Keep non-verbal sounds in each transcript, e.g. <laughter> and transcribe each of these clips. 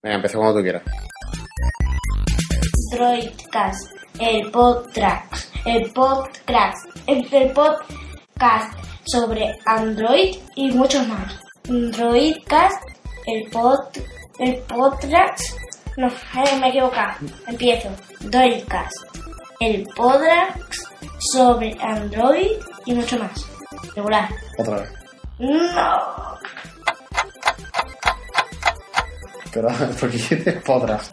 Venga, empieza cuando tú quieras. Droidcast, el podcast, el podcast, el, podcast sobre Android y mucho más. Droidcast, el pod, el podcast, no, eh, me he equivocado, empiezo. Droidcast, el podcast sobre Android y mucho más. Regular. Otra vez. No. Pero, <laughs> ¿por qué dices podrás?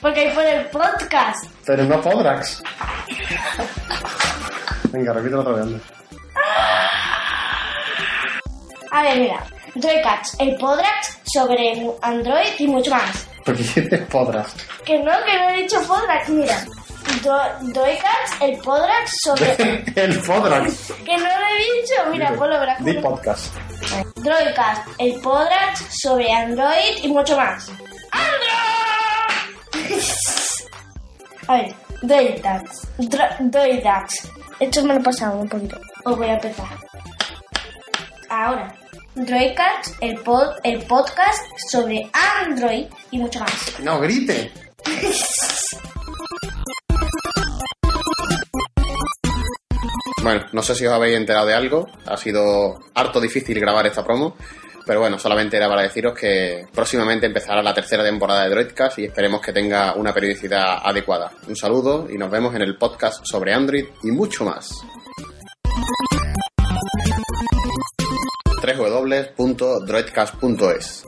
Porque ahí pone el podcast. Pero no Podrax. Venga, repítelo otra vez. anda. A ver, mira. Droidcast, el podcast sobre Android y mucho más. ¿Por qué dices Podrax? Que no, que no he dicho podcast, mira. Do- Droidcast, el podcast sobre... <laughs> el Podrax. <laughs> que no lo he dicho, mira, ponlo verás. Di podcast. Droidcast, el podcast sobre Android y mucho más. ¡Android! A ver, Droidcast. Dro- Droidcast. Esto me lo he pasado un poquito. Os voy a empezar. Ahora. Droidcast, el, pod, el podcast sobre Android y mucho más. No, grite. <laughs> Bueno, no sé si os habéis enterado de algo. Ha sido harto difícil grabar esta promo. Pero bueno, solamente era para deciros que próximamente empezará la tercera temporada de Droidcast y esperemos que tenga una periodicidad adecuada. Un saludo y nos vemos en el podcast sobre Android y mucho más. www.droidcast.es